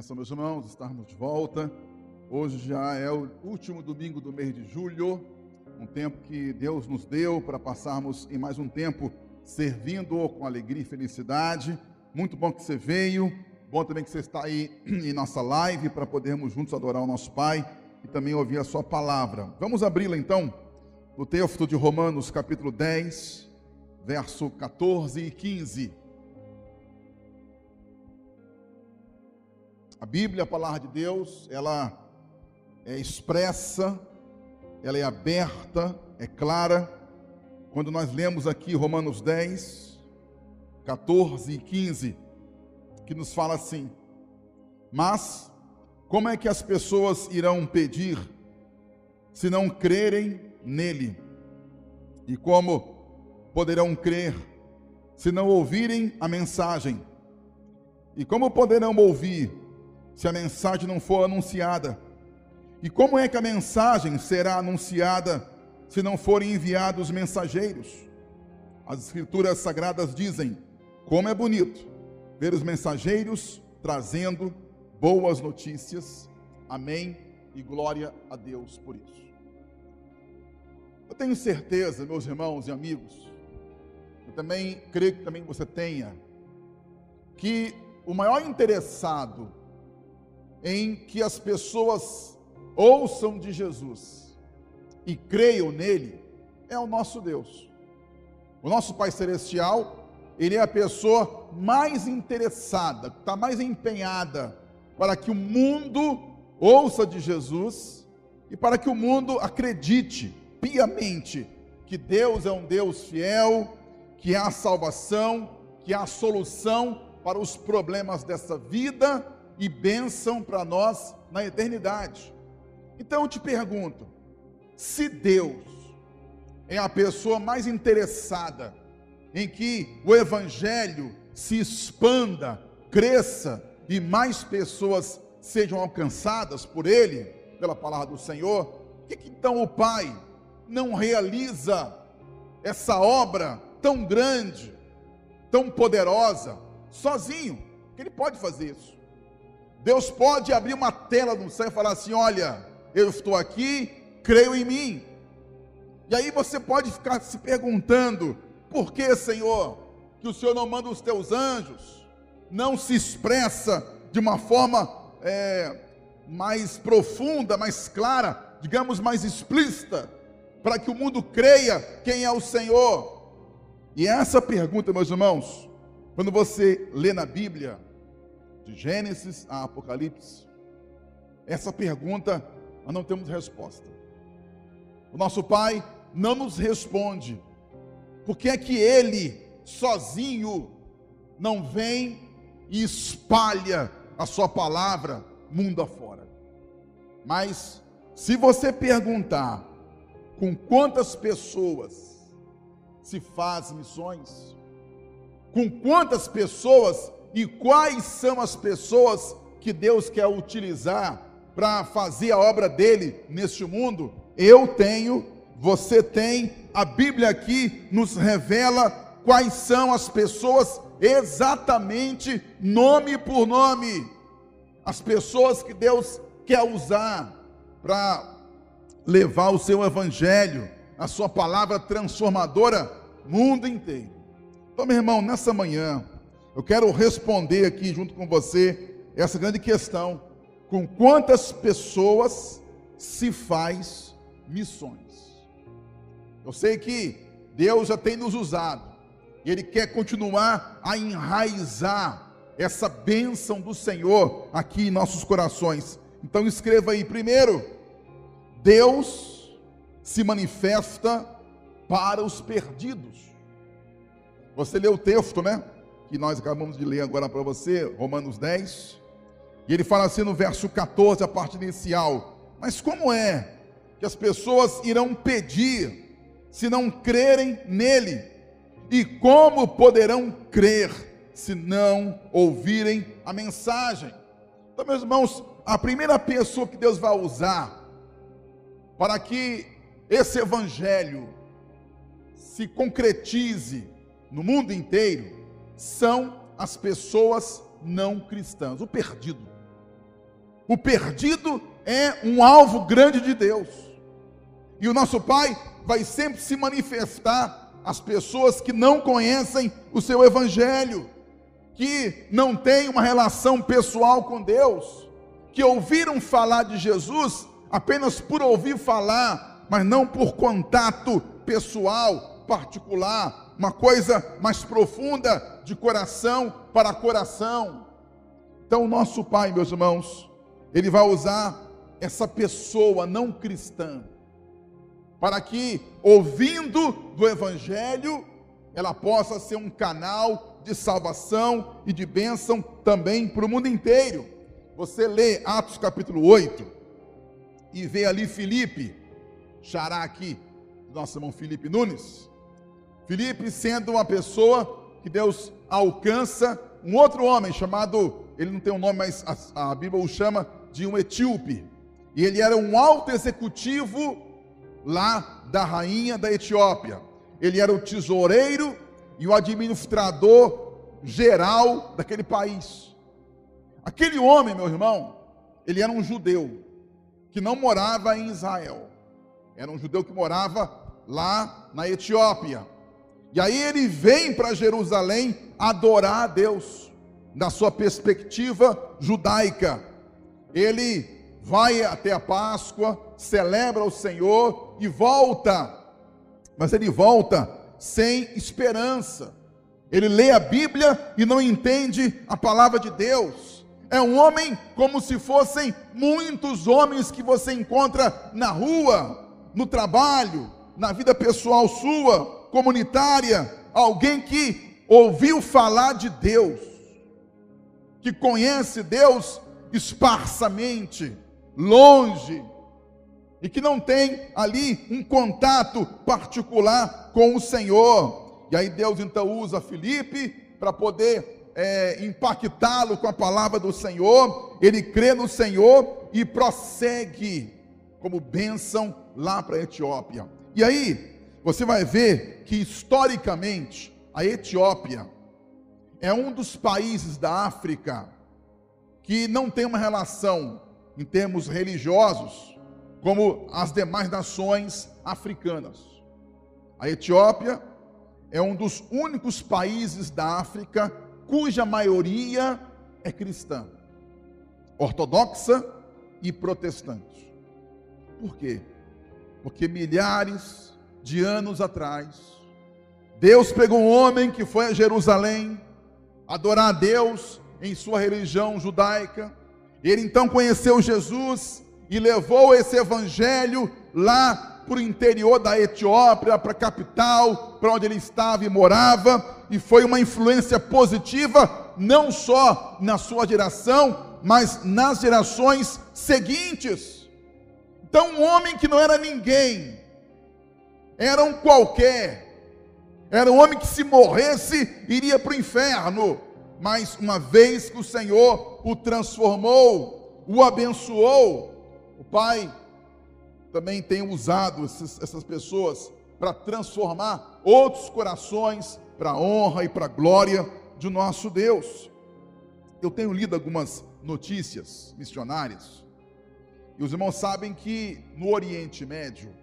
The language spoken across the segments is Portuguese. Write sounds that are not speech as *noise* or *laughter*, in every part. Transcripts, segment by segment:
Benção, meus irmãos, estarmos de volta. Hoje já é o último domingo do mês de julho, um tempo que Deus nos deu para passarmos em mais um tempo servindo com alegria e felicidade. Muito bom que você veio, bom também que você está aí *clears throat* em nossa live para podermos juntos adorar o nosso Pai e também ouvir a Sua palavra. Vamos abri-la então, no texto de Romanos, capítulo 10, verso 14 e 15. A Bíblia, a palavra de Deus, ela é expressa, ela é aberta, é clara. Quando nós lemos aqui Romanos 10, 14 e 15, que nos fala assim: Mas como é que as pessoas irão pedir se não crerem nele? E como poderão crer se não ouvirem a mensagem? E como poderão ouvir se a mensagem não for anunciada? E como é que a mensagem será anunciada se não forem enviados mensageiros? As Escrituras Sagradas dizem: como é bonito ver os mensageiros trazendo boas notícias. Amém e glória a Deus por isso. Eu tenho certeza, meus irmãos e amigos, e também creio que também você tenha, que o maior interessado em que as pessoas ouçam de Jesus e creiam nele é o nosso Deus. O nosso Pai Celestial, ele é a pessoa mais interessada, está mais empenhada para que o mundo ouça de Jesus e para que o mundo acredite piamente que Deus é um Deus fiel, que há salvação, que há solução para os problemas dessa vida e bênção para nós na eternidade. Então eu te pergunto: se Deus é a pessoa mais interessada em que o Evangelho se expanda, cresça e mais pessoas sejam alcançadas por Ele, pela palavra do Senhor, por que, que então o Pai não realiza essa obra tão grande, tão poderosa, sozinho? Ele pode fazer isso. Deus pode abrir uma tela no céu e falar assim: Olha, eu estou aqui, creio em mim. E aí você pode ficar se perguntando: Por que, Senhor, que o Senhor não manda os teus anjos? Não se expressa de uma forma é, mais profunda, mais clara, digamos mais explícita, para que o mundo creia quem é o Senhor? E essa pergunta, meus irmãos, quando você lê na Bíblia, de Gênesis a Apocalipse, essa pergunta nós não temos resposta. O nosso Pai não nos responde. Porque é que Ele, sozinho, não vem e espalha a Sua palavra mundo afora? Mas, se você perguntar com quantas pessoas se faz missões, com quantas pessoas e quais são as pessoas que Deus quer utilizar para fazer a obra dele neste mundo? Eu tenho, você tem, a Bíblia aqui nos revela quais são as pessoas exatamente nome por nome. As pessoas que Deus quer usar para levar o seu evangelho, a sua palavra transformadora mundo inteiro. Então, meu irmão, nessa manhã, eu quero responder aqui junto com você essa grande questão: com quantas pessoas se faz missões? Eu sei que Deus já tem nos usado e Ele quer continuar a enraizar essa bênção do Senhor aqui em nossos corações. Então escreva aí, primeiro, Deus se manifesta para os perdidos. Você leu o texto, né? Que nós acabamos de ler agora para você, Romanos 10. E ele fala assim no verso 14, a parte inicial: Mas como é que as pessoas irão pedir se não crerem nele? E como poderão crer se não ouvirem a mensagem? Então, meus irmãos, a primeira pessoa que Deus vai usar para que esse evangelho se concretize no mundo inteiro são as pessoas não cristãs, o perdido. o perdido é um alvo grande de Deus. E o nosso Pai vai sempre se manifestar às pessoas que não conhecem o seu Evangelho, que não têm uma relação pessoal com Deus, que ouviram falar de Jesus apenas por ouvir falar, mas não por contato pessoal, particular, uma coisa mais profunda de coração para coração. Então, o nosso Pai, meus irmãos, ele vai usar essa pessoa não cristã para que, ouvindo do Evangelho, ela possa ser um canal de salvação e de bênção também para o mundo inteiro. Você lê Atos capítulo 8 e vê ali Filipe, xará aqui, nosso irmão Felipe Nunes. Felipe sendo uma pessoa que Deus alcança um outro homem chamado, ele não tem um nome, mas a, a Bíblia o chama de um etíope. E ele era um alto executivo lá da rainha da Etiópia. Ele era o tesoureiro e o administrador geral daquele país. Aquele homem, meu irmão, ele era um judeu que não morava em Israel. Era um judeu que morava lá na Etiópia. E aí ele vem para Jerusalém adorar a Deus, da sua perspectiva judaica. Ele vai até a Páscoa, celebra o Senhor e volta. Mas ele volta sem esperança. Ele lê a Bíblia e não entende a palavra de Deus. É um homem como se fossem muitos homens que você encontra na rua, no trabalho, na vida pessoal sua, comunitária, alguém que ouviu falar de Deus, que conhece Deus esparsamente, longe, e que não tem ali um contato particular com o Senhor. E aí Deus então usa Felipe para poder é, impactá-lo com a palavra do Senhor. Ele crê no Senhor e prossegue como bênção lá para a Etiópia. E aí você vai ver que historicamente a Etiópia é um dos países da África que não tem uma relação em termos religiosos como as demais nações africanas. A Etiópia é um dos únicos países da África cuja maioria é cristã, ortodoxa e protestante. Por quê? Porque milhares de anos atrás, Deus pegou um homem que foi a Jerusalém adorar a Deus em sua religião judaica. Ele então conheceu Jesus e levou esse evangelho lá para o interior da Etiópia, para a capital, para onde ele estava e morava, e foi uma influência positiva, não só na sua geração, mas nas gerações seguintes. Então, um homem que não era ninguém, era um qualquer, era um homem que se morresse iria para o inferno, mas uma vez que o Senhor o transformou, o abençoou, o Pai também tem usado esses, essas pessoas para transformar outros corações para a honra e para a glória de nosso Deus. Eu tenho lido algumas notícias missionárias, e os irmãos sabem que no Oriente Médio,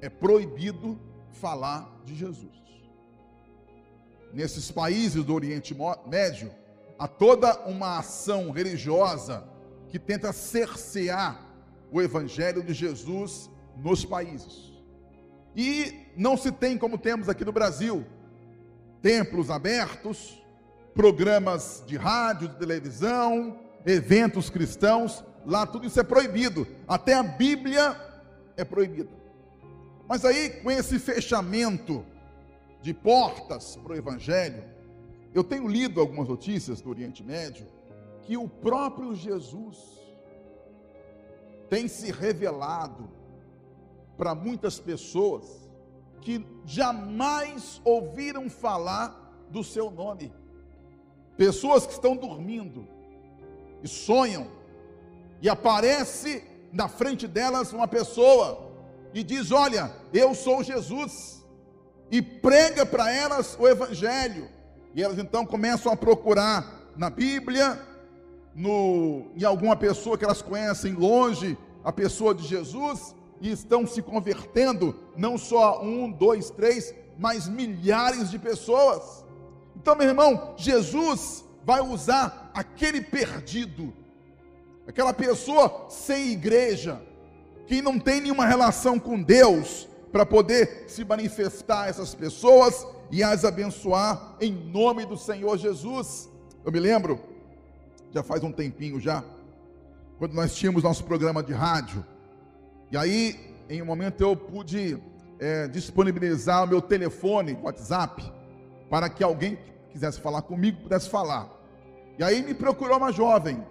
é proibido falar de Jesus. Nesses países do Oriente Médio, há toda uma ação religiosa que tenta cercear o evangelho de Jesus nos países. E não se tem como temos aqui no Brasil, templos abertos, programas de rádio, de televisão, eventos cristãos, lá tudo isso é proibido. Até a Bíblia é proibida. Mas aí, com esse fechamento de portas para o Evangelho, eu tenho lido algumas notícias do Oriente Médio que o próprio Jesus tem se revelado para muitas pessoas que jamais ouviram falar do seu nome. Pessoas que estão dormindo e sonham, e aparece na frente delas uma pessoa e diz: Olha, eu sou Jesus, e prega para elas o Evangelho. E elas então começam a procurar na Bíblia no, em alguma pessoa que elas conhecem longe, a pessoa de Jesus, e estão se convertendo, não só um, dois, três, mas milhares de pessoas. Então, meu irmão, Jesus vai usar aquele perdido, aquela pessoa sem igreja, que não tem nenhuma relação com Deus, para poder se manifestar a essas pessoas e as abençoar em nome do Senhor Jesus. Eu me lembro, já faz um tempinho já, quando nós tínhamos nosso programa de rádio, e aí, em um momento, eu pude é, disponibilizar o meu telefone, WhatsApp, para que alguém que quisesse falar comigo pudesse falar. E aí me procurou uma jovem,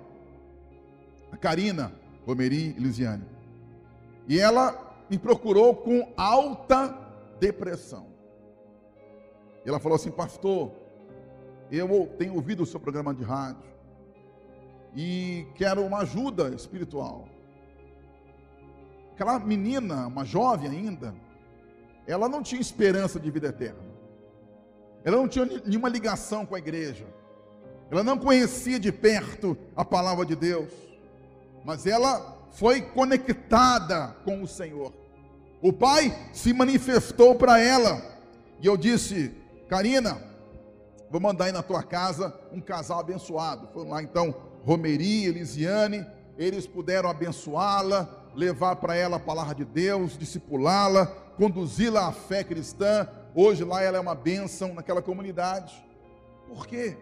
a Karina Romeri Elisiane. E ela me procurou com alta depressão. Ela falou assim, pastor, eu tenho ouvido o seu programa de rádio e quero uma ajuda espiritual. Aquela menina, uma jovem ainda, ela não tinha esperança de vida eterna. Ela não tinha nenhuma ligação com a igreja. Ela não conhecia de perto a palavra de Deus. Mas ela foi conectada com o Senhor. O Pai se manifestou para ela. E eu disse: Karina, vou mandar aí na tua casa um casal abençoado. Foram lá então Romeri, Elisiane, eles puderam abençoá-la, levar para ela a palavra de Deus, discipulá-la, conduzi-la à fé cristã. Hoje lá ela é uma bênção naquela comunidade. Por quê?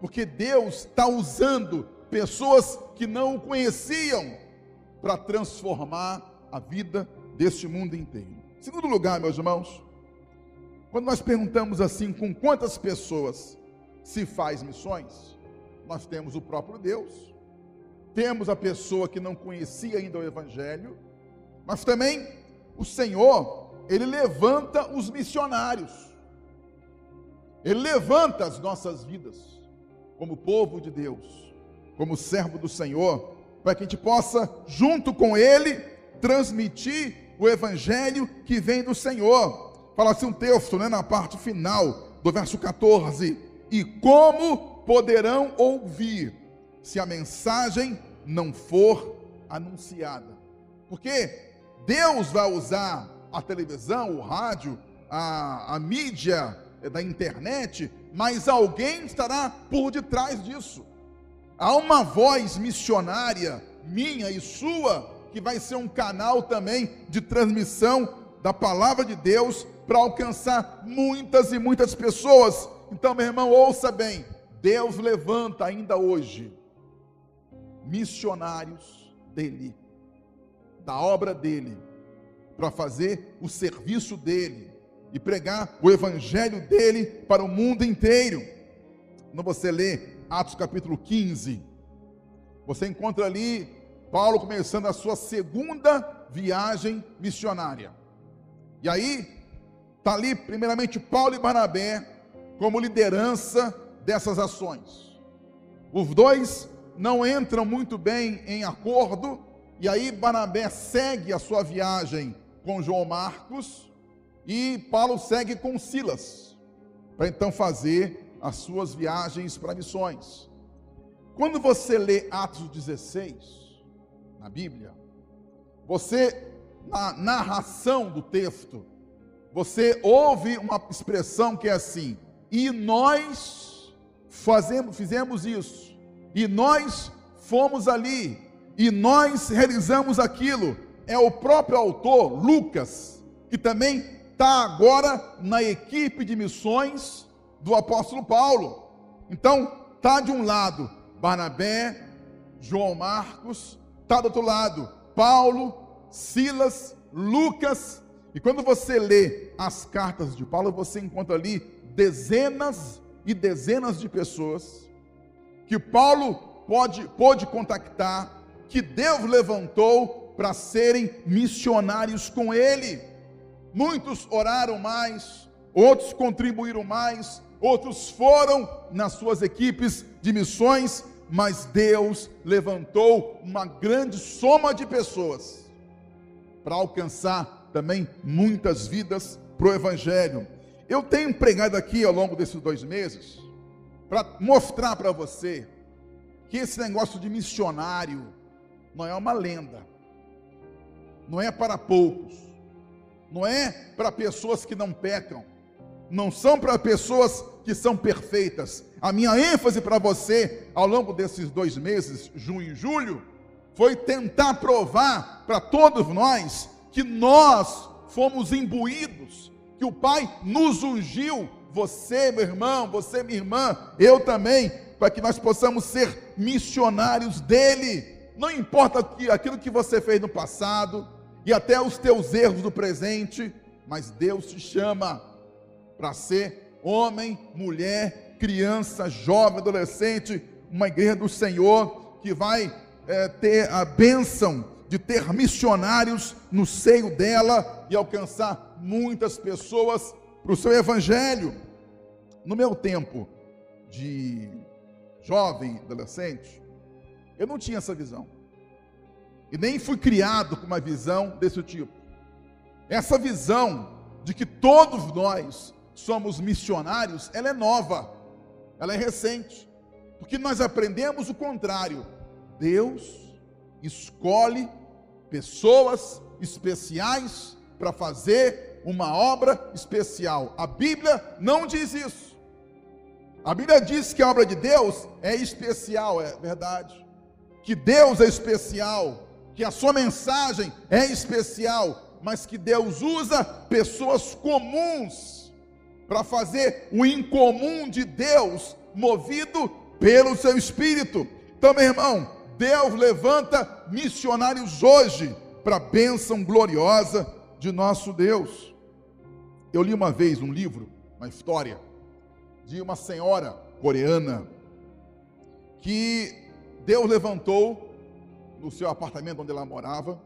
Porque Deus está usando pessoas que não o conheciam para transformar a vida deste mundo inteiro. Segundo lugar, meus irmãos, quando nós perguntamos assim, com quantas pessoas se faz missões, nós temos o próprio Deus, temos a pessoa que não conhecia ainda o Evangelho, mas também o Senhor, Ele levanta os missionários, Ele levanta as nossas vidas, como povo de Deus, como servo do Senhor, para que a gente possa, junto com Ele, transmitir o Evangelho que vem do Senhor fala assim um texto, né, na parte final do verso 14: E como poderão ouvir se a mensagem não for anunciada? Porque Deus vai usar a televisão, o rádio, a, a mídia da internet, mas alguém estará por detrás disso. Há uma voz missionária, minha e sua, que vai ser um canal também de transmissão da palavra de Deus para alcançar muitas e muitas pessoas. Então, meu irmão, ouça bem: Deus levanta ainda hoje missionários dele, da obra dele, para fazer o serviço dele e pregar o evangelho dele para o mundo inteiro. Quando você lê Atos capítulo 15, você encontra ali Paulo começando a sua segunda viagem missionária. E aí, Está ali, primeiramente, Paulo e Barnabé como liderança dessas ações. Os dois não entram muito bem em acordo, e aí Barnabé segue a sua viagem com João Marcos, e Paulo segue com Silas, para então fazer as suas viagens para missões. Quando você lê Atos 16, na Bíblia, você, na narração do texto, você ouve uma expressão que é assim: e nós fazemos, fizemos isso, e nós fomos ali, e nós realizamos aquilo. É o próprio autor, Lucas, que também está agora na equipe de missões do apóstolo Paulo. Então, está de um lado Barnabé, João Marcos, está do outro lado Paulo, Silas, Lucas e quando você lê as cartas de Paulo, você encontra ali dezenas e dezenas de pessoas que Paulo pode, pode contactar, que Deus levantou para serem missionários com ele. Muitos oraram mais, outros contribuíram mais, outros foram nas suas equipes de missões, mas Deus levantou uma grande soma de pessoas para alcançar também muitas vidas para o Evangelho. Eu tenho pregado aqui ao longo desses dois meses para mostrar para você que esse negócio de missionário não é uma lenda, não é para poucos, não é para pessoas que não pecam, não são para pessoas que são perfeitas. A minha ênfase para você ao longo desses dois meses, junho e julho, foi tentar provar para todos nós que nós fomos imbuídos, que o Pai nos ungiu, você, meu irmão, você, minha irmã, eu também, para que nós possamos ser missionários dele. Não importa aquilo que você fez no passado e até os teus erros do presente, mas Deus te chama para ser homem, mulher, criança, jovem, adolescente, uma igreja do Senhor que vai é, ter a bênção de ter missionários no seio dela e alcançar muitas pessoas para o seu evangelho. No meu tempo de jovem, adolescente, eu não tinha essa visão. E nem fui criado com uma visão desse tipo. Essa visão de que todos nós somos missionários, ela é nova, ela é recente. Porque nós aprendemos o contrário. Deus escolhe pessoas especiais para fazer uma obra especial. A Bíblia não diz isso. A Bíblia diz que a obra de Deus é especial, é verdade. Que Deus é especial, que a sua mensagem é especial, mas que Deus usa pessoas comuns para fazer o incomum de Deus, movido pelo seu espírito. Então, meu irmão, Deus levanta missionários hoje para a bênção gloriosa de nosso Deus. Eu li uma vez um livro, uma história, de uma senhora coreana que Deus levantou no seu apartamento onde ela morava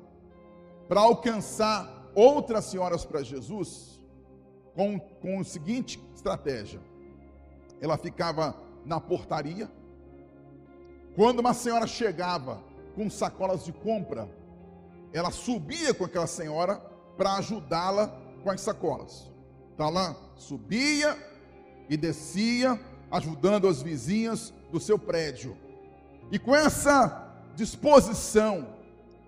para alcançar outras senhoras para Jesus com, com a seguinte estratégia: ela ficava na portaria quando uma senhora chegava com sacolas de compra, ela subia com aquela senhora para ajudá-la com as sacolas. Então ela subia e descia, ajudando as vizinhas do seu prédio. E com essa disposição,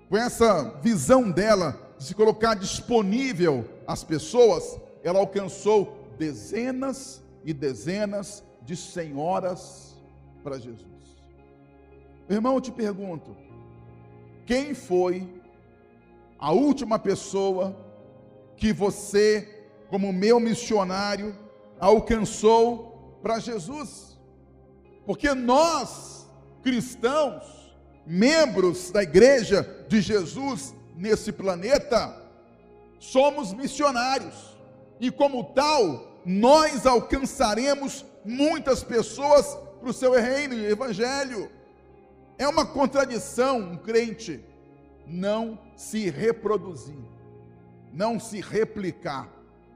com essa visão dela de se colocar disponível às pessoas, ela alcançou dezenas e dezenas de senhoras para Jesus. Irmão, eu te pergunto: quem foi a última pessoa que você, como meu missionário, alcançou para Jesus? Porque nós, cristãos, membros da igreja de Jesus nesse planeta, somos missionários e, como tal, nós alcançaremos muitas pessoas para o seu reino e evangelho. É uma contradição um crente não se reproduzir, não se replicar,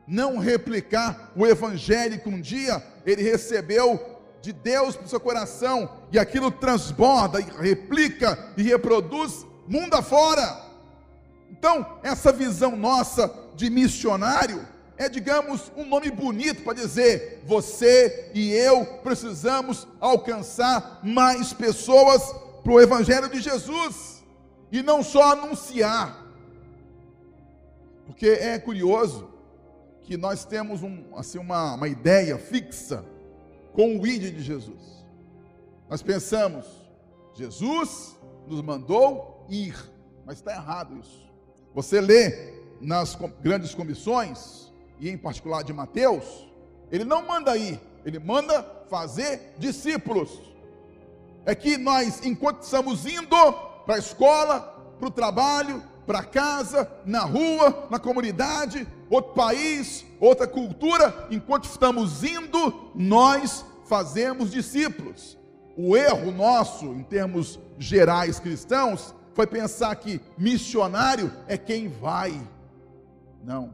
não replicar o evangelho que um dia ele recebeu de Deus para o seu coração e aquilo transborda e replica e reproduz mundo afora. Então, essa visão nossa de missionário é, digamos, um nome bonito para dizer: você e eu precisamos alcançar mais pessoas para o Evangelho de Jesus e não só anunciar. Porque é curioso que nós temos um, assim, uma, uma ideia fixa com o ID de Jesus. Nós pensamos, Jesus nos mandou ir, mas está errado isso. Você lê nas grandes comissões, e em particular de Mateus, ele não manda ir, ele manda fazer discípulos é que nós, enquanto estamos indo para a escola, para o trabalho, para casa, na rua, na comunidade, outro país, outra cultura, enquanto estamos indo, nós fazemos discípulos. O erro nosso, em termos gerais cristãos, foi pensar que missionário é quem vai. Não.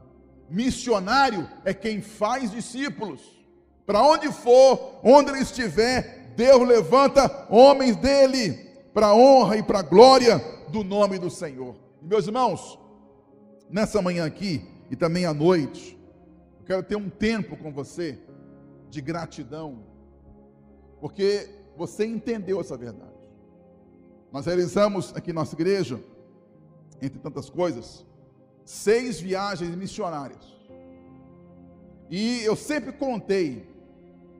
Missionário é quem faz discípulos. Para onde for, onde ele estiver, Deus levanta homens dele para a honra e para a glória do nome do Senhor. meus irmãos, nessa manhã aqui e também à noite, eu quero ter um tempo com você de gratidão, porque você entendeu essa verdade. Nós realizamos aqui nossa igreja, entre tantas coisas, seis viagens missionárias. E eu sempre contei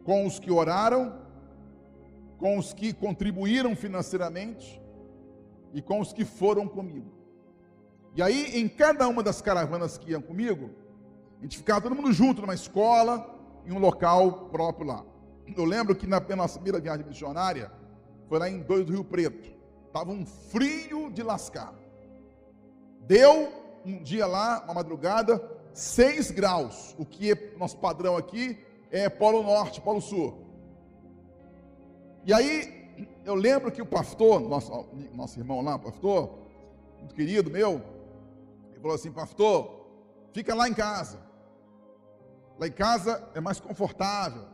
com os que oraram, com os que contribuíram financeiramente e com os que foram comigo. E aí, em cada uma das caravanas que iam comigo, a gente ficava todo mundo junto numa escola, em um local próprio lá. Eu lembro que na nossa primeira viagem missionária, foi lá em Dois do Rio Preto. Estava um frio de lascar. Deu um dia lá, uma madrugada, 6 graus, o que é nosso padrão aqui é Polo Norte, Polo Sul. E aí, eu lembro que o pastor, nosso, nosso irmão lá, pastor, muito querido meu, ele falou assim: Pastor, fica lá em casa. Lá em casa é mais confortável.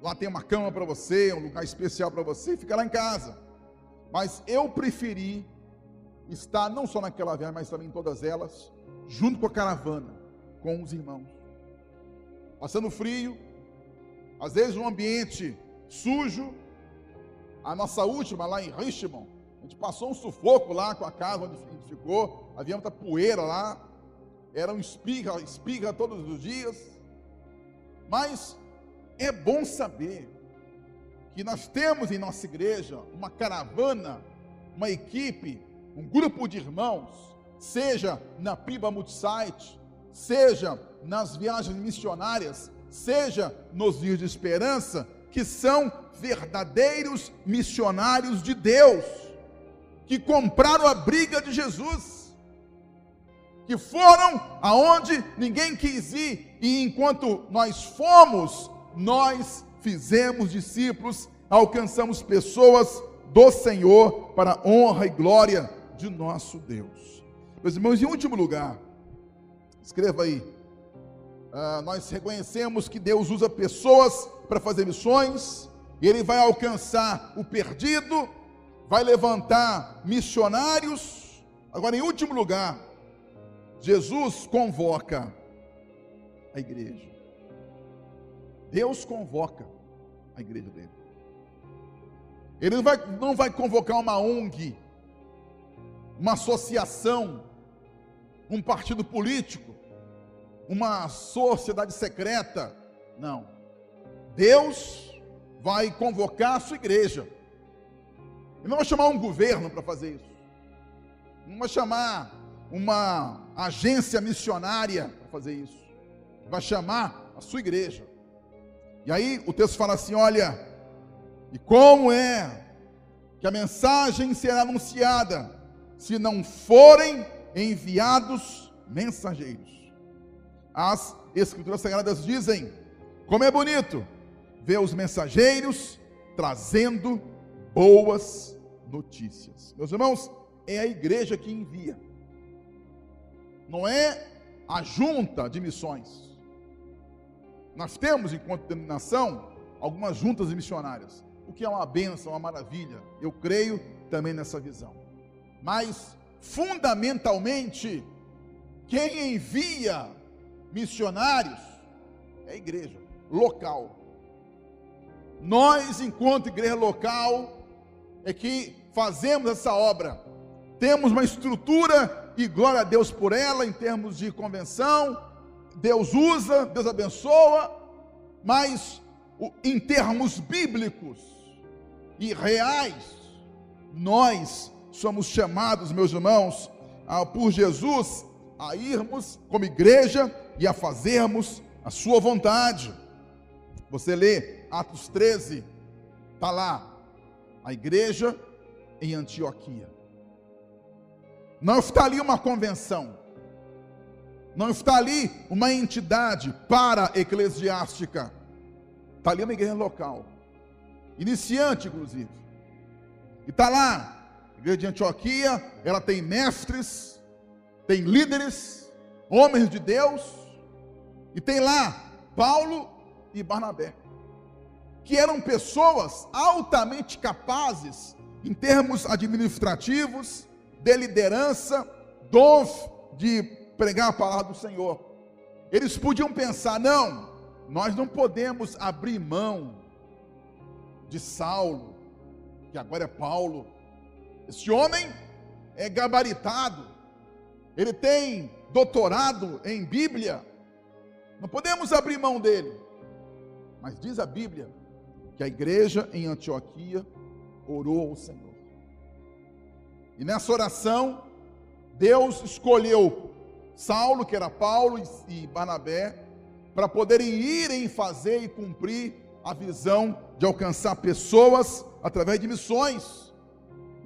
Lá tem uma cama para você, um lugar especial para você, fica lá em casa. Mas eu preferi estar não só naquela viagem, mas também em todas elas, junto com a caravana, com os irmãos. Passando frio, às vezes um ambiente sujo. A nossa última lá em Richmond, a gente passou um sufoco lá com a casa onde ficou, havia muita poeira lá, era um espirra, espirra todos os dias. Mas é bom saber que nós temos em nossa igreja uma caravana, uma equipe, um grupo de irmãos, seja na Piba Multisite, seja nas viagens missionárias, seja nos dias de esperança, que são verdadeiros missionários de Deus, que compraram a briga de Jesus, que foram aonde ninguém quis ir, e enquanto nós fomos, nós fizemos discípulos, alcançamos pessoas do Senhor para honra e glória de nosso Deus. Meus irmãos, em último lugar, escreva aí. Uh, nós reconhecemos que Deus usa pessoas para fazer missões, e Ele vai alcançar o perdido, vai levantar missionários. Agora, em último lugar, Jesus convoca a igreja. Deus convoca a igreja dele. Ele não vai, não vai convocar uma ONG, uma associação, um partido político, uma sociedade secreta. Não. Deus vai convocar a sua igreja. Ele não vai chamar um governo para fazer isso. Não vai chamar uma agência missionária para fazer isso. Vai chamar a sua igreja. E aí o texto fala assim: olha, e como é que a mensagem será anunciada se não forem enviados mensageiros? As Escrituras Sagradas dizem: como é bonito ver os mensageiros trazendo boas notícias. Meus irmãos, é a igreja que envia, não é a junta de missões. Nós temos, enquanto denominação, algumas juntas missionárias, o que é uma benção, uma maravilha. Eu creio também nessa visão. Mas, fundamentalmente, quem envia missionários é a igreja local. Nós, enquanto igreja local, é que fazemos essa obra. Temos uma estrutura e glória a Deus por ela em termos de convenção, Deus usa, Deus abençoa, mas em termos bíblicos e reais, nós somos chamados, meus irmãos, por Jesus a irmos como igreja e a fazermos a sua vontade. Você lê Atos 13, está lá, a igreja em Antioquia. Não está ali uma convenção, não está ali uma entidade para-eclesiástica. Está ali uma igreja local. Iniciante, inclusive. E está lá, igreja de Antioquia, ela tem mestres, tem líderes, homens de Deus, e tem lá Paulo e Barnabé, que eram pessoas altamente capazes em termos administrativos, de liderança, dons de pregar a palavra do Senhor. Eles podiam pensar: não, nós não podemos abrir mão de Saulo, que agora é Paulo, Esse homem é gabaritado, ele tem doutorado em Bíblia, não podemos abrir mão dele. Mas diz a Bíblia que a igreja em Antioquia orou ao Senhor. E nessa oração, Deus escolheu Saulo, que era Paulo, e Barnabé, para poderem ir em fazer e cumprir a visão de alcançar pessoas através de missões.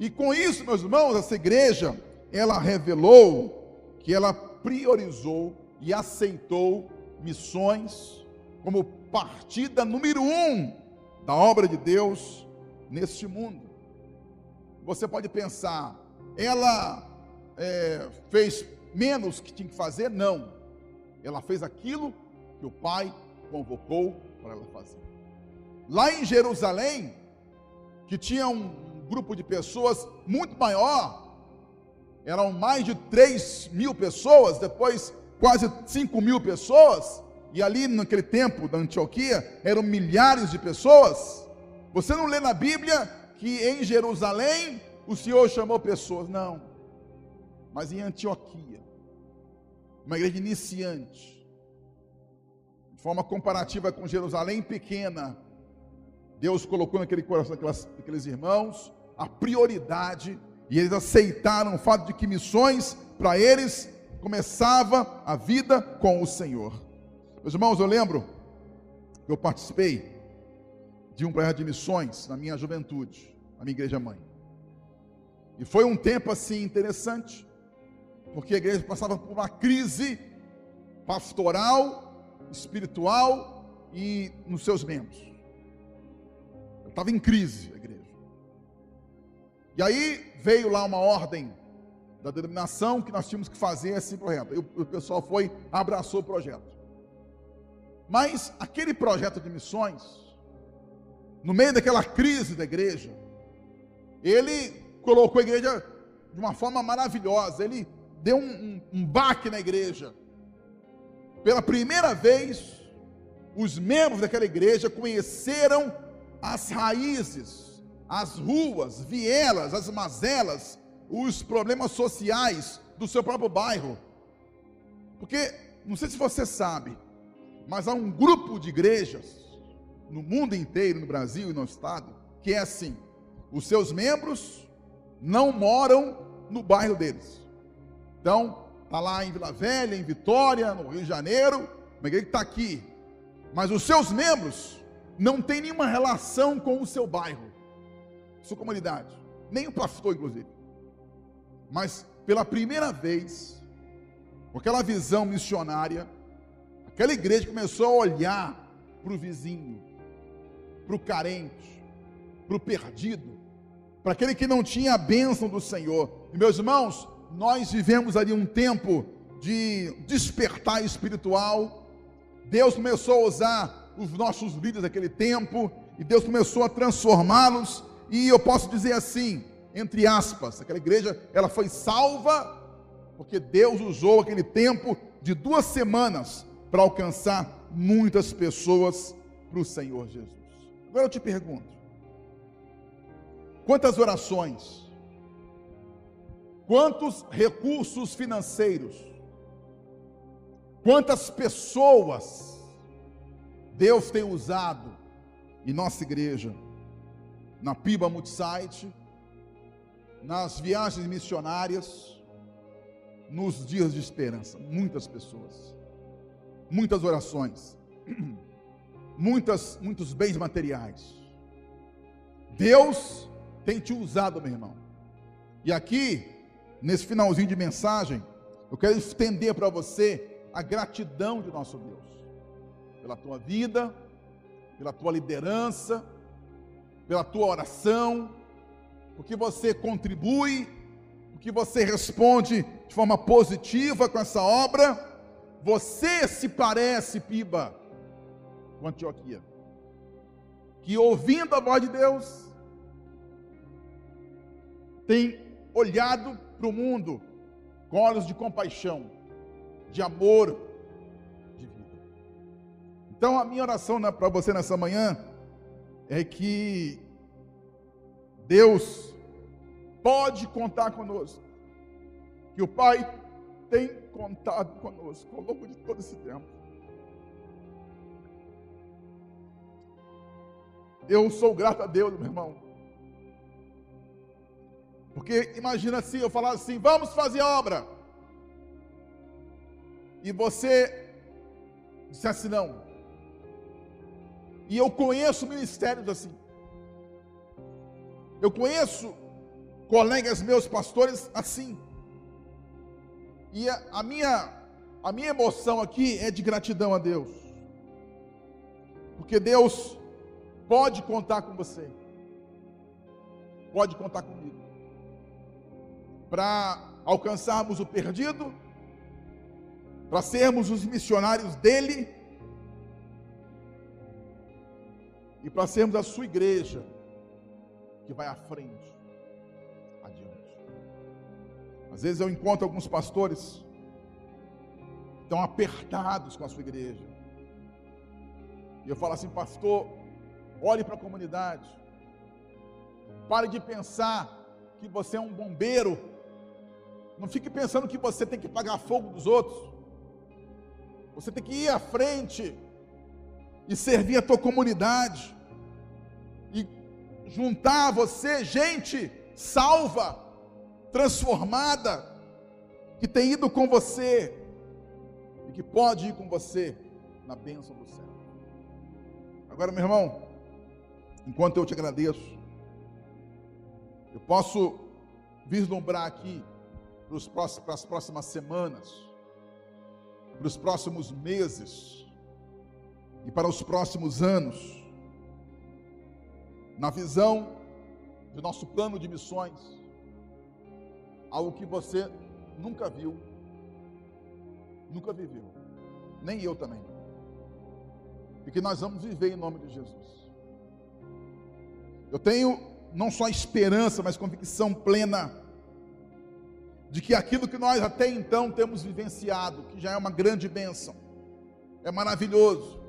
E com isso, meus irmãos, essa igreja, ela revelou que ela priorizou e aceitou missões como partida número um da obra de Deus neste mundo. Você pode pensar, ela é, fez menos que tinha que fazer? Não. Ela fez aquilo que o Pai convocou para ela fazer. Lá em Jerusalém, que tinha um grupo de pessoas muito maior, eram mais de 3 mil pessoas, depois quase 5 mil pessoas, e ali naquele tempo da Antioquia eram milhares de pessoas. Você não lê na Bíblia que em Jerusalém o Senhor chamou pessoas, não, mas em Antioquia, uma igreja iniciante, de forma comparativa com Jerusalém pequena, Deus colocou naquele coração daqueles irmãos a prioridade, e eles aceitaram o fato de que missões para eles começava a vida com o Senhor. Meus irmãos, eu lembro que eu participei de um projeto de missões na minha juventude, na minha igreja mãe. E foi um tempo assim interessante, porque a igreja passava por uma crise pastoral, espiritual e nos seus membros. Estava em crise. E aí veio lá uma ordem da denominação que nós tínhamos que fazer esse projeto. E o pessoal foi, abraçou o projeto. Mas aquele projeto de missões, no meio daquela crise da igreja, ele colocou a igreja de uma forma maravilhosa. Ele deu um, um, um baque na igreja. Pela primeira vez, os membros daquela igreja conheceram as raízes, as ruas, vielas, as mazelas, os problemas sociais do seu próprio bairro. Porque, não sei se você sabe, mas há um grupo de igrejas no mundo inteiro, no Brasil e no estado, que é assim: os seus membros não moram no bairro deles. Então, está lá em Vila Velha, em Vitória, no Rio de Janeiro, uma igreja que está aqui. Mas os seus membros não têm nenhuma relação com o seu bairro, sua comunidade, nem o pastor, inclusive. Mas pela primeira vez, com aquela visão missionária, Aquela igreja começou a olhar para o vizinho, para o carente, para o perdido, para aquele que não tinha a bênção do Senhor. E meus irmãos, nós vivemos ali um tempo de despertar espiritual. Deus começou a usar os nossos líderes daquele tempo, e Deus começou a transformá-los. E eu posso dizer assim, entre aspas, aquela igreja, ela foi salva porque Deus usou aquele tempo de duas semanas para alcançar muitas pessoas para o Senhor Jesus. Agora eu te pergunto: quantas orações, quantos recursos financeiros, quantas pessoas Deus tem usado em nossa igreja, na Piba Multisite, nas viagens missionárias, nos dias de esperança, muitas pessoas muitas orações, *clears throat* muitas, muitos bens materiais. Deus tem te usado, meu irmão. E aqui, nesse finalzinho de mensagem, eu quero estender para você a gratidão de nosso Deus, pela tua vida, pela tua liderança, pela tua oração, porque você contribui, porque você responde de forma positiva com essa obra você se parece, Piba, com Antioquia, que ouvindo a voz de Deus, tem olhado para o mundo com olhos de compaixão, de amor, de vida. Então, a minha oração para você nessa manhã é que Deus pode contar conosco. Que o Pai tem contado conosco ao longo de todo esse tempo. Eu sou grato a Deus, meu irmão. Porque imagina assim, eu falar assim, vamos fazer obra. E você dissesse não. E eu conheço ministérios assim. Eu conheço colegas meus pastores assim. E a, a, minha a minha emoção aqui é de gratidão a Deus. Porque Deus pode contar com você. Pode contar comigo. Para alcançarmos o perdido, para sermos os missionários dele e para sermos a sua igreja que vai à frente, adiante. Às vezes eu encontro alguns pastores tão apertados com a sua igreja. E eu falo assim, pastor, olhe para a comunidade. Pare de pensar que você é um bombeiro. Não fique pensando que você tem que pagar fogo dos outros. Você tem que ir à frente e servir a tua comunidade juntar a você gente salva, transformada, que tem ido com você e que pode ir com você na bênção do céu. Agora, meu irmão, enquanto eu te agradeço, eu posso vislumbrar aqui para as próximas semanas, para os próximos meses e para os próximos anos, na visão do nosso plano de missões, algo que você nunca viu, nunca viveu, nem eu também, e que nós vamos viver em nome de Jesus. Eu tenho não só esperança, mas convicção plena de que aquilo que nós até então temos vivenciado, que já é uma grande bênção, é maravilhoso.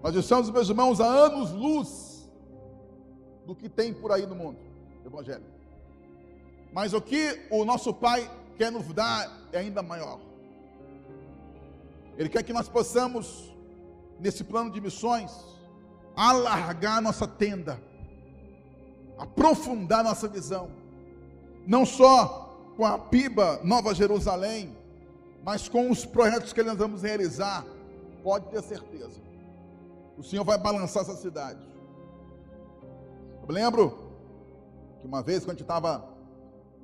Nós estamos, meus irmãos, há anos-luz do que tem por aí no mundo, Evangelho. Mas o que o nosso Pai quer nos dar é ainda maior. Ele quer que nós possamos, nesse plano de missões, alargar nossa tenda aprofundar nossa visão, não só com a PIBA Nova Jerusalém, mas com os projetos que nós vamos realizar, pode ter certeza, o Senhor vai balançar essa cidade. Eu lembro que uma vez, quando a gente estava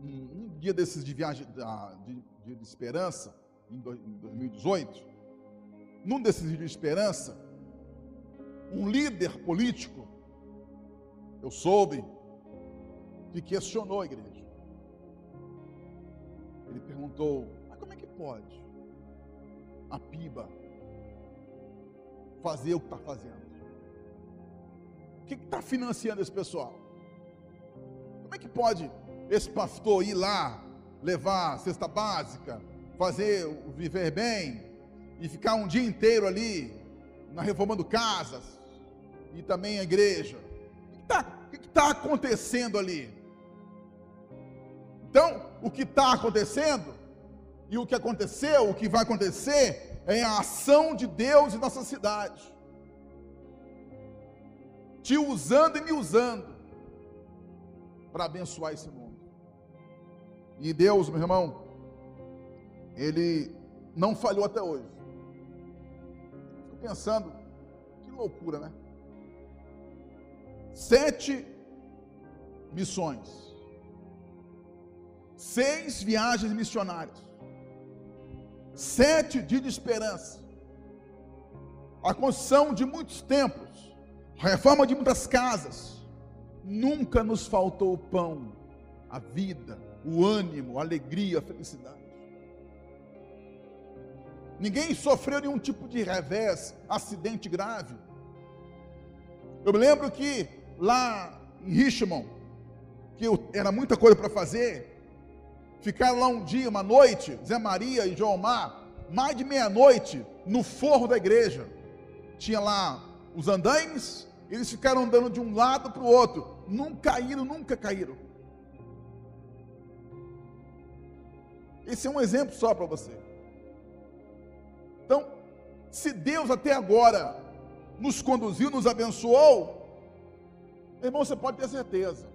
um dia desses de viagem de, de, de esperança, em 2018, num desses dias de esperança, um líder político, eu soube, que questionou a igreja. Ele perguntou: mas como é que pode a PIBA fazer o que está fazendo? O que está financiando esse pessoal? Como é que pode esse pastor ir lá, levar cesta básica, fazer viver bem e ficar um dia inteiro ali na reformando casas e também a igreja? O que está tá acontecendo ali? Então, o que está acontecendo e o que aconteceu, o que vai acontecer, é a ação de Deus em nossa cidade, te usando e me usando para abençoar esse mundo. E Deus, meu irmão, Ele não falhou até hoje. Fico pensando, que loucura, né? Sete missões seis viagens missionárias, sete dias de esperança, a construção de muitos templos, a reforma de muitas casas, nunca nos faltou o pão, a vida, o ânimo, a alegria, a felicidade. Ninguém sofreu nenhum tipo de revés, acidente grave. Eu me lembro que lá em Richmond, que era muita coisa para fazer, Ficaram lá um dia, uma noite, Zé Maria e João Mar, mais de meia-noite, no forro da igreja. Tinha lá os andaimes, eles ficaram andando de um lado para o outro. Não caíram, nunca caíram. Esse é um exemplo só para você. Então, se Deus até agora nos conduziu, nos abençoou, irmão, você pode ter certeza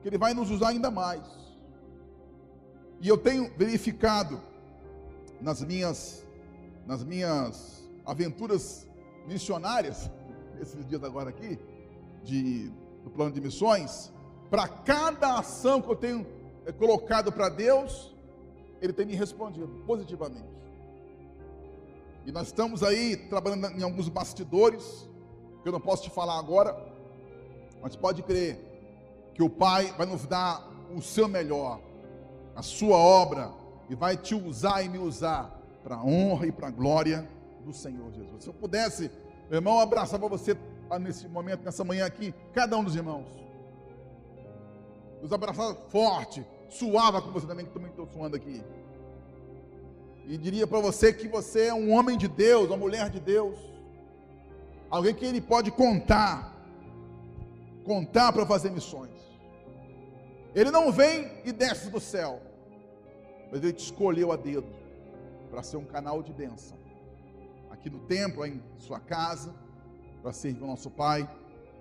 que Ele vai nos usar ainda mais. E eu tenho verificado nas minhas, nas minhas aventuras missionárias, esses dias agora aqui, de, do plano de missões, para cada ação que eu tenho eh, colocado para Deus, Ele tem me respondido positivamente. E nós estamos aí trabalhando em alguns bastidores, que eu não posso te falar agora, mas pode crer que o Pai vai nos dar o seu melhor, a sua obra, e vai te usar e me usar para a honra e para a glória do Senhor Jesus. Se eu pudesse, meu irmão, abraçar para você nesse momento, nessa manhã aqui, cada um dos irmãos. Nos abraçar forte, suava com você também, que também estou suando aqui e diria para você que você é um homem de Deus, uma mulher de Deus, alguém que ele pode contar, contar para fazer missões. Ele não vem e desce do céu, mas ele te escolheu a dedo para ser um canal de bênção, aqui no templo, em sua casa, para servir o nosso Pai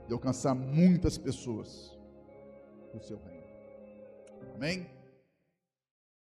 e alcançar muitas pessoas no seu reino. Amém?